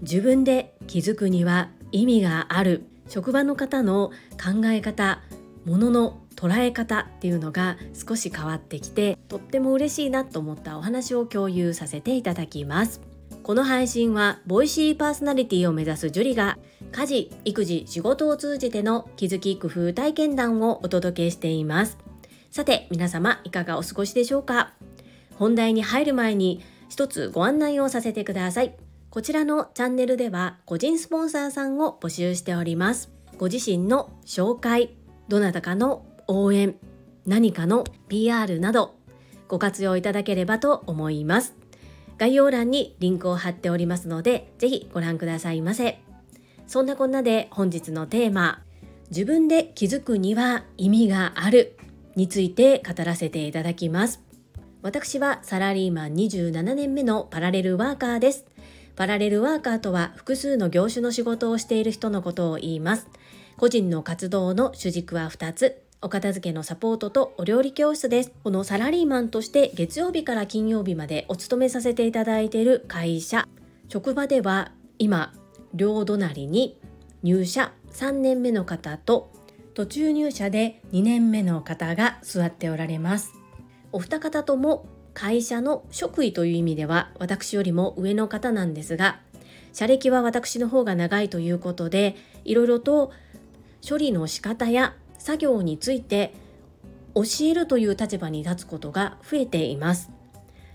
自分で気づくには意味がある。職場の方の考え方ものの捉え方っていうのが少し変わってきてとっても嬉しいなと思ったお話を共有させていただきます。この配信はボイシーパーソナリティを目指すジュリが家事育児仕事を通じての気づき工夫体験談をお届けしています。さて皆様いかがお過ごしでしょうか？本題に入る前に一つご案内をさせてくださいこちらのチャンネルでは個人スポンサーさんを募集しております。ご自身の紹介、どなたかの応援、何かの PR などご活用いただければと思います。概要欄にリンクを貼っておりますので、ぜひご覧くださいませ。そんなこんなで本日のテーマ、自分で気づくには意味があるについて語らせていただきます。私はサラリーマン27年目のパラレルワーカーです。パラレルワーカーとは複数の業種の仕事をしている人のことを言います。個人の活動の主軸は2つ。お片付けのサポートとお料理教室です。このサラリーマンとして月曜日から金曜日までお勤めさせていただいている会社、職場では今、両隣に入社3年目の方と途中入社で2年目の方が座っておられます。お二方とも会社の職位という意味では私よりも上の方なんですが社歴は私の方が長いということでいろいろと処理の仕方や作業について教えるという立場に立つことが増えています。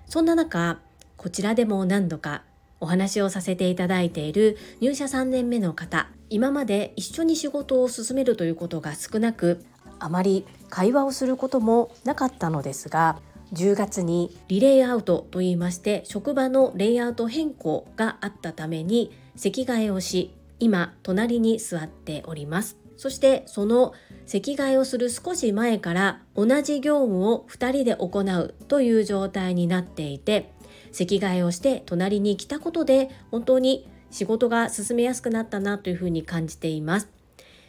そんな中こちらでも何度かお話をさせていただいている入社3年目の方今まで一緒に仕事を進めるということが少なくあまり会話をすることもなかったのですが10月にリレイアウトといいまして職場のレイアウト変更があったために席替えをし今隣に座っております。そしてその席替えをする少し前から同じ業務を2人で行うという状態になっていて席替えをして隣に来たことで本当に仕事が進めやすくなったなというふうに感じています。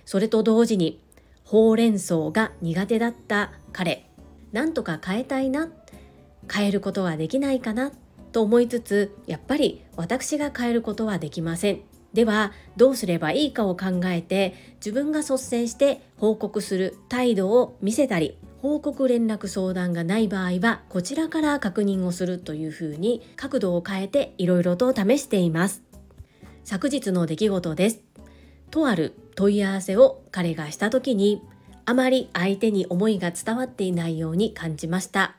それと同時にほうれん草が苦手だった彼。なんとか変えたいな。変えることはできないかな。と思いつつやっぱり私が変えることはできません。ではどうすればいいかを考えて自分が率先して報告する態度を見せたり報告連絡相談がない場合はこちらから確認をするというふうに角度を変えていろいろと試しています。昨日の出来事です。とある問い合わせを彼がした時にあまり相手に思いが伝わっていないように感じました。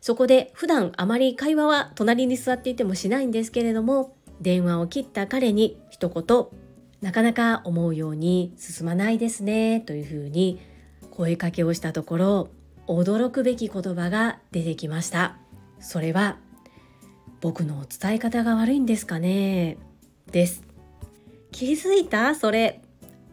そこで普段あまり会話は隣に座っていてもしないんですけれども、電話を切った彼に一言、なかなか思うように進まないですね、というふうに声かけをしたところ、驚くべき言葉が出てきました。それは、僕の伝え方が悪いんですかねです。気づいた？それ。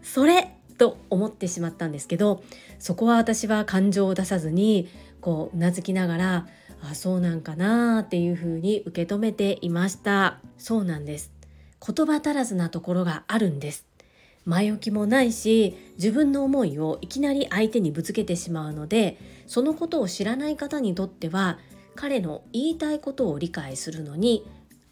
それと思ってしまったんですけどそこは私は感情を出さずにこううなずきながらあそうなんかなっていうふうに受け止めていました。そうなんです。言葉足らずなところがあるんです。前置きもないし自分の思いをいきなり相手にぶつけてしまうのでそのことを知らない方にとっては彼の言いたいことを理解するのに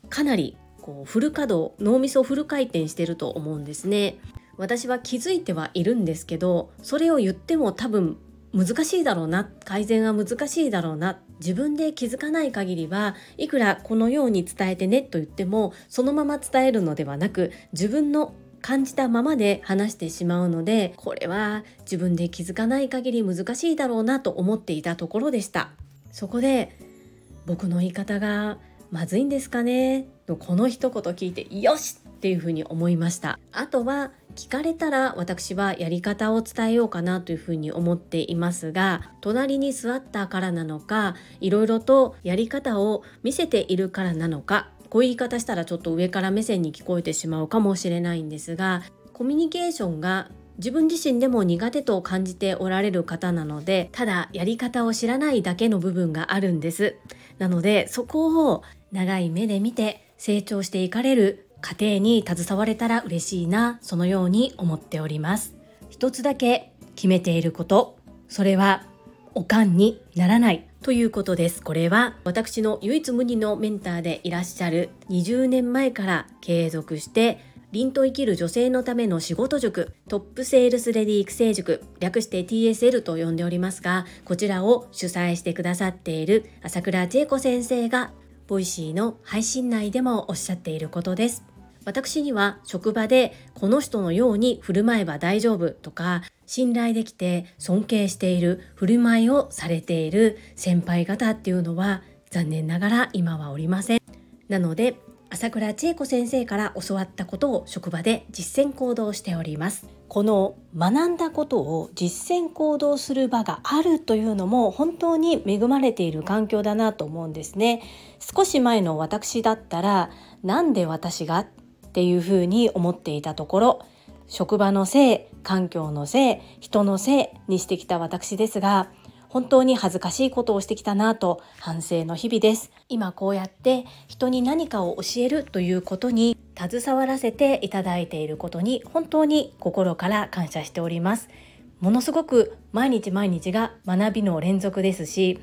かなりこうフル稼働脳みそフル回転してると思うんですね。私は気づいてはいるんですけどそれを言っても多分難しいだろうな改善は難しいだろうな自分で気づかない限りはいくらこのように伝えてねと言ってもそのまま伝えるのではなく自分の感じたままで話してしまうのでこれは自分で気づかない限り難しいだろうなと思っていたところでした。そこで僕の言い方がまずいんですかね？とこの一言聞いてよし！っていうふうに思いました。あとは聞かれたら私はやり方を伝えようかなというふうに思っていますが隣に座ったからなのかいろいろとやり方を見せているからなのかこういう言い方したらちょっと上から目線に聞こえてしまうかもしれないんですがコミュニケーションが自分自身でも苦手と感じておられる方なのでただやり方を知らないだけの部分があるんです。なのでそこを長い目で見て成長していかれる家庭に携われたら嬉しいなそのように思っております。一つだけ決めていること。それはおかんにならないということです。これは私の唯一無二のメンターでいらっしゃる20年前から継続して凛と生きる女性のための仕事塾トップセールスレディ育成塾略して TSL と呼んでおりますがこちらを主催してくださっている朝倉千恵子先生がVoicy の配信内でもおっしゃっていることです。私には職場でこの人のように振る舞えば大丈夫とか信頼できて尊敬している振る舞いをされている先輩方っていうのは残念ながら今はおりません。なので朝倉千恵子先生から教わったことを職場で実践行動しております。この学んだことを実践行動する場があるというのも本当に恵まれている環境だなと思うんですね。少し前の私だったらなんで私がっていうふうに思っていたところ職場のせい環境のせい人のせいにしてきた私ですが本当に恥ずかしいことをしてきたなと反省の日々です。今こうやって人に何かを教えるということに携わらせていただいていることに本当に心から感謝しております。ものすごく毎日毎日が学びの連続ですし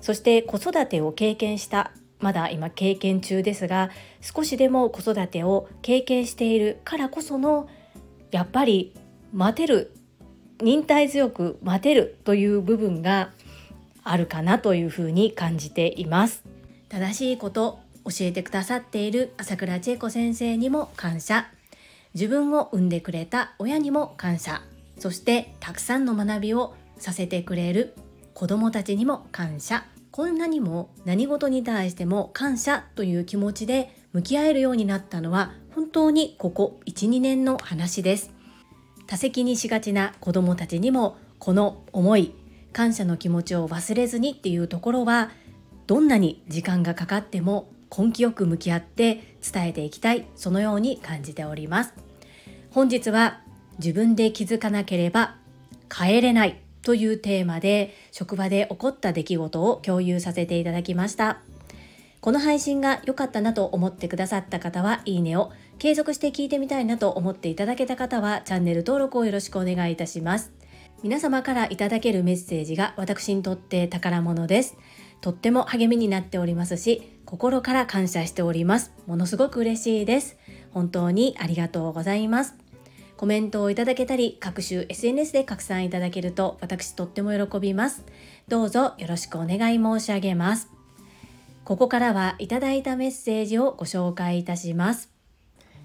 そして子育てを経験したまだ今経験中ですが少しでも子育てを経験しているからこそのやっぱり待てる忍耐強く待てるという部分があるかなというふうに感じています。正しいこと教えてくださっている朝倉千恵子先生にも感謝。自分を産んでくれた親にも感謝。そしてたくさんの学びをさせてくれる子どもたちにも感謝。こんなにも何事に対しても感謝という気持ちで向き合えるようになったのは本当にここ12年の話です。多席にしがちな子どもたちにもこの思い感謝の気持ちを忘れずにっていうところはどんなに時間がかかっても根気よく向き合って伝えていきたいそのように感じております。本日は自分で気づかなければ帰れないというテーマで職場で起こった出来事を共有させていただきました。この配信が良かったなと思ってくださった方はいいねを、継続して聞いてみたいなと思っていただけた方はチャンネル登録をよろしくお願いいたします。皆様からいただけるメッセージが私にとって宝物です。とっても励みになっておりますし、心から感謝しております。ものすごく嬉しいです。本当にありがとうございます。コメントをいただけたり、各種 SNS で拡散いただけると私とっても喜びます。どうぞよろしくお願い申し上げます。ここからはいただいたメッセージをご紹介いたします。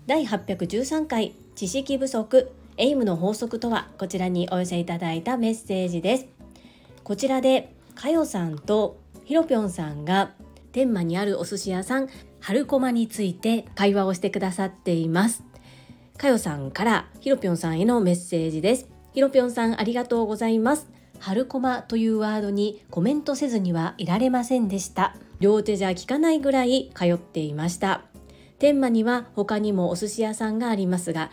第813回知識不足エイムの法則とはこちらにお寄せいただいたメッセージです。こちらでかよさんとひろぴょんさんが天満にあるお寿司屋さん春駒について会話をしてくださっています。かよさんからひろぴょんさんへのメッセージです。ひろぴょんさんありがとうございます。春コマというワードにコメントせずにはいられませんでした。両手じゃ効かないぐらい通っていました。天満には他にもお寿司屋さんがありますが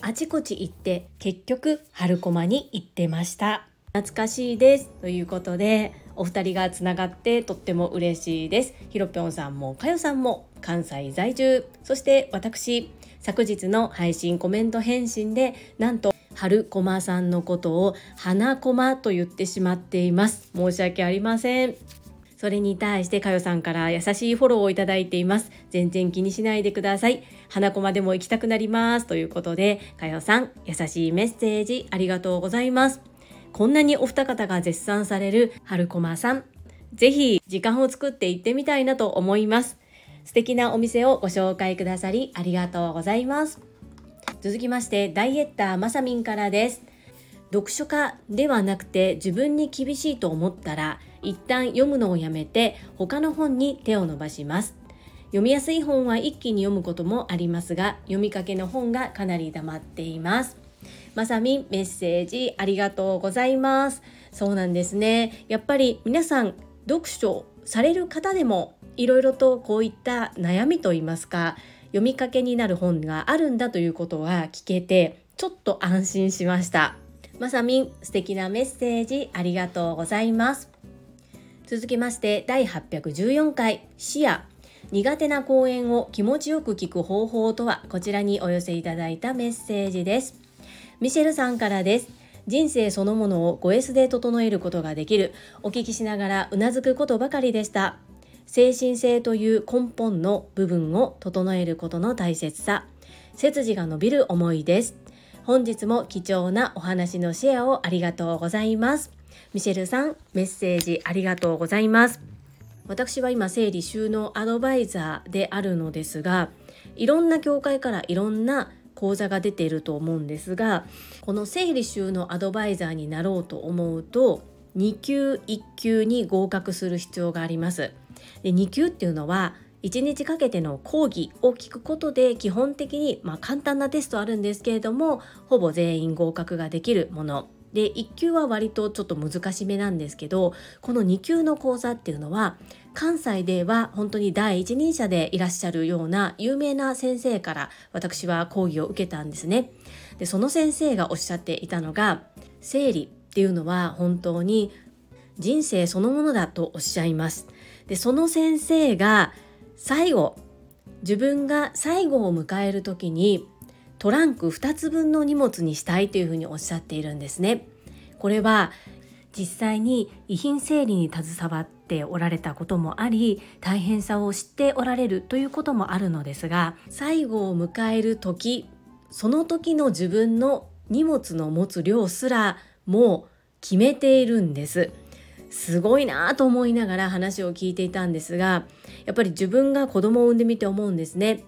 あちこち行って結局春コマに行ってました。懐かしいです。ということでお二人がつながってとっても嬉しいです。ひろぴょんさんもかよさんも関西在住。そして私昨日の配信コメント返信でなんと春駒さんのことを花駒と言ってしまっています。申し訳ありません。それに対してかよさんから優しいフォローをいただいています。全然気にしないでください。花駒でも行きたくなりますということでかよさん優しいメッセージありがとうございます。こんなにお二方が絶賛される春駒さんぜひ時間を作って行ってみたいなと思います。素敵なお店をご紹介くださりありがとうございます。続きましてダイエッターまさみんからです。読書家ではなくて自分に厳しいと思ったら一旦読むのをやめて他の本に手を伸ばします。読みやすい本は一気に読むこともありますが読みかけの本がかなり溜まっています。まさみんメッセージありがとうございます。そうなんですね。やっぱり皆さん読書される方でもいろいろとこういった悩みといいますか読みかけになる本があるんだということは聞けてちょっと安心しました。まさみん素敵なメッセージありがとうございます。続きまして第814回。視野苦手な講演を気持ちよく聞く方法とは？こちらにお寄せいただいたメッセージです。ミシェルさんからです。人生そのものを 5S で整えることができる。お聞きしながらうなずくことばかりでした。精神性という根本の部分を整えることの大切さ。背筋が伸びる思いです。本日も貴重なお話のシェアをありがとうございます。ミシェルさんメッセージありがとうございます。私は今整理収納アドバイザーであるのですがいろんな教会からいろんな講座が出ていると思うんですがこの整理収納アドバイザーになろうと思うと2級1級に合格する必要があります。で2級っていうのは1日かけての講義を聞くことで基本的に、まあ、簡単なテストあるんですけれどもほぼ全員合格ができるもの。で1級は割とちょっと難しめなんですけどこの2級の講座っていうのは関西では本当に第一人者でいらっしゃるような有名な先生から私は講義を受けたんですね。でその先生がおっしゃっていたのが生理っていうのは本当に人生そのものだとおっしゃいます。でその先生が最後自分が最後を迎える時にトランク2つ分の荷物にしたいというふうにおっしゃっているんですね。これは実際に遺品整理に携わっっておられたこともあり大変さを知っておられるということもあるのですが最後を迎える時その時の自分の荷物の持つ量すらもう決めているんです。すごいなと思いながら話を聞いていたんですがやっぱり自分が子供を産んでみて思うんですね。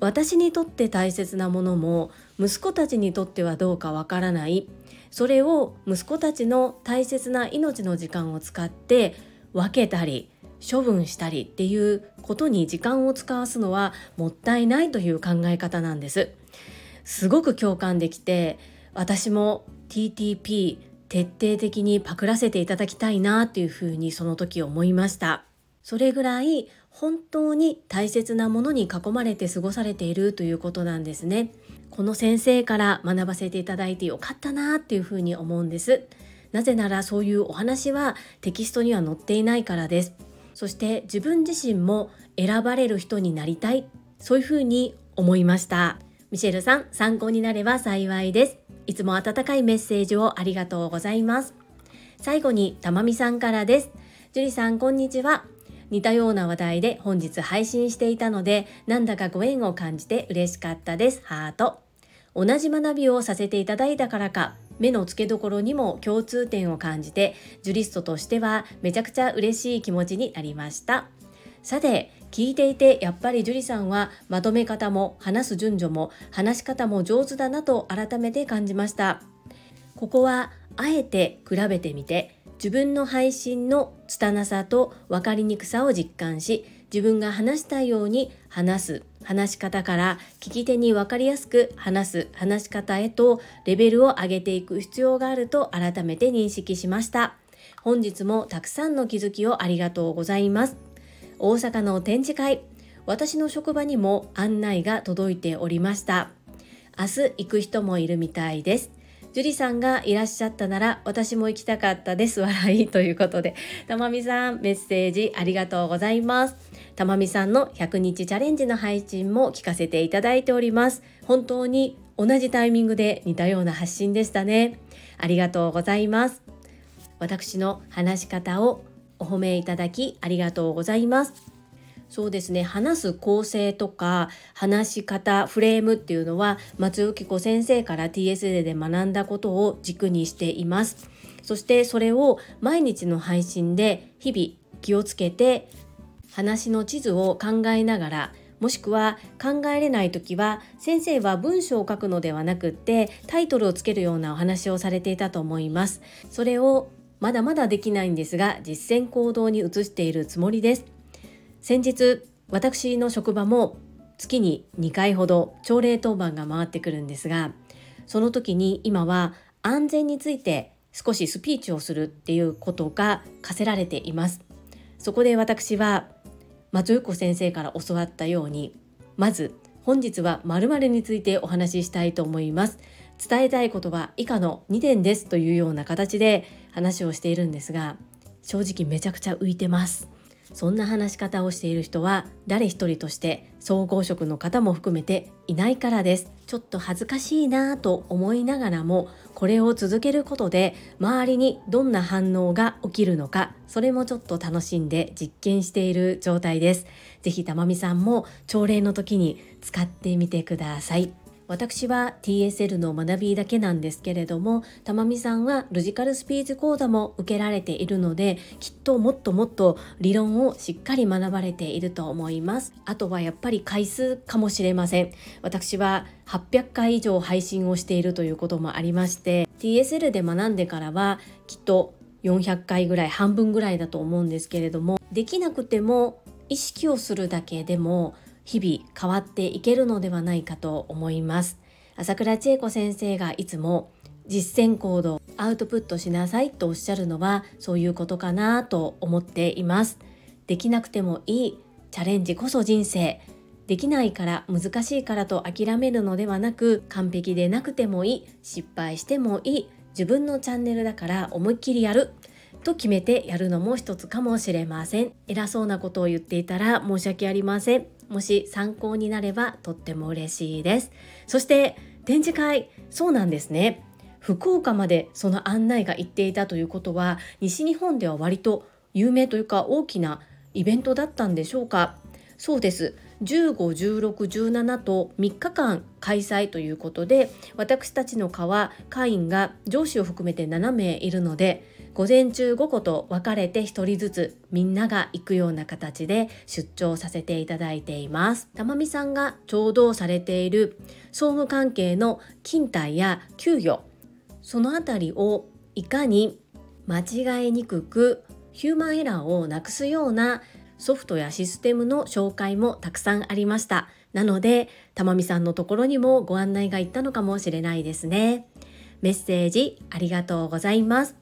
私にとって大切なものも息子たちにとってはどうかわからないそれを息子たちの大切な命の時間を使って分けたり処分したりっていうことに時間を使わすのはもったいないという考え方なんですすごく共感できて私も TTP 徹底的にパクらせていただきたいなっていうふうにその時思いましたそれぐらい本当に大切なものに囲まれて過ごされているということなんですね。この先生から学ばせていただいてよかったなっていうふうに思うんです。なぜならそういうお話はテキストには載っていないからです。そして自分自身も選ばれる人になりたいそういうふうに思いました。ミシェルさん参考になれば幸いです。いつも温かいメッセージをありがとうございます。最後にたまみさんからです。樹里さんこんにちは。似たような話題で本日配信していたのでなんだかご縁を感じて嬉しかったですハート同じ学びをさせていただいたからか目の付けどころにも共通点を感じてジュリストとしてはめちゃくちゃ嬉しい気持ちになりました。さて聞いていてやっぱり樹里さんはまとめ方も話す順序も話し方も上手だなと改めて感じました。ここはあえて比べてみて自分の配信の拙さと分かりにくさを実感し自分が話したいように話す話し方から聞き手に分かりやすく話す話し方へとレベルを上げていく必要があると改めて認識しました。本日もたくさんの気づきをありがとうございます。大阪の展示会私の職場にも案内が届いておりました。明日行く人もいるみたいです。樹里さんがいらっしゃったなら私も行きたかったです。笑いということで。たまみさんメッセージありがとうございます。たまみさんの100日チャレンジの配信も聞かせていただいております。本当に同じタイミングで似たような発信でしたね。ありがとうございます。私の話し方をお褒めいただきありがとうございます。そうですね。話す構成とか話し方フレームっていうのは松尾子先生から TSA で学んだことを軸にしています。そしてそれを毎日の配信で日々気をつけて話の地図を考えながらもしくは考えれない時は先生は文章を書くのではなくってタイトルをつけるようなお話をされていたと思います。それをまだまだできないんですが実践行動に移しているつもりです。先日私の職場も月に2回ほど朝礼当番が回ってくるんですがその時に今は安全について少しスピーチをするっていうことが課せられています。そこで私は松横先生から教わったようにまず本日は〇〇についてお話ししたいと思います。伝えたいことは以下の2点ですというような形で話をしているんですが正直めちゃくちゃ浮いてます。そんな話し方をしている人は誰一人として総合職の方も含めていないからです。ちょっと恥ずかしいなぁと思いながらもこれを続けることで周りにどんな反応が起きるのかそれもちょっと楽しんで実験している状態です。是非たまみさんも朝礼の時に使ってみてください。私は TSL の学びだけなんですけれどもたまみさんはロジカルスピーチ講座も受けられているのできっともっともっと理論をしっかり学ばれていると思います。あとはやっぱり回数かもしれません。私は800回以上配信をしているということもありまして TSL で学んでからはきっと400回ぐらい半分ぐらいだと思うんですけれどもできなくても意識をするだけでも日々変わっていけるのではないかと思います。朝倉千恵子先生がいつも実践行動アウトプットしなさいとおっしゃるのはそういうことかなと思っています。できなくてもいいチャレンジこそ人生。できないから難しいからと諦めるのではなく完璧でなくてもいい失敗してもいい自分のチャンネルだから思いっきりやると決めてやるのも一つかもしれません。偉そうなことを言っていたら申し訳ありません。もし参考になればとっても嬉しいです。そして展示会そうなんですね。福岡までその案内が行っていたということは西日本では割と有名というか大きなイベントだったんでしょうか。そうです。151617と3日間開催ということで私たちの課は会員が上司を含めて7名いるので午前中午後と分かれて1人ずつみんなが行くような形で出張させていただいていますたまみさんがちょうどされている総務関係の勤怠や給与そのあたりをいかに間違いにくくヒューマンエラーをなくすようなソフトやシステムの紹介もたくさんありました。なので、たまみさんのところにもご案内が行ったのかもしれないですね。メッセージありがとうございます。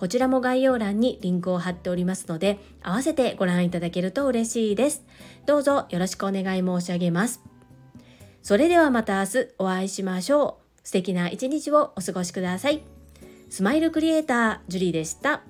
こちらも概要欄にリンクを貼っておりますので、合わせてご覧いただけると嬉しいです。どうぞよろしくお願い申し上げます。それではまた明日お会いしましょう。素敵な一日をお過ごしください。スマイルクリエイター、ジュリーでした。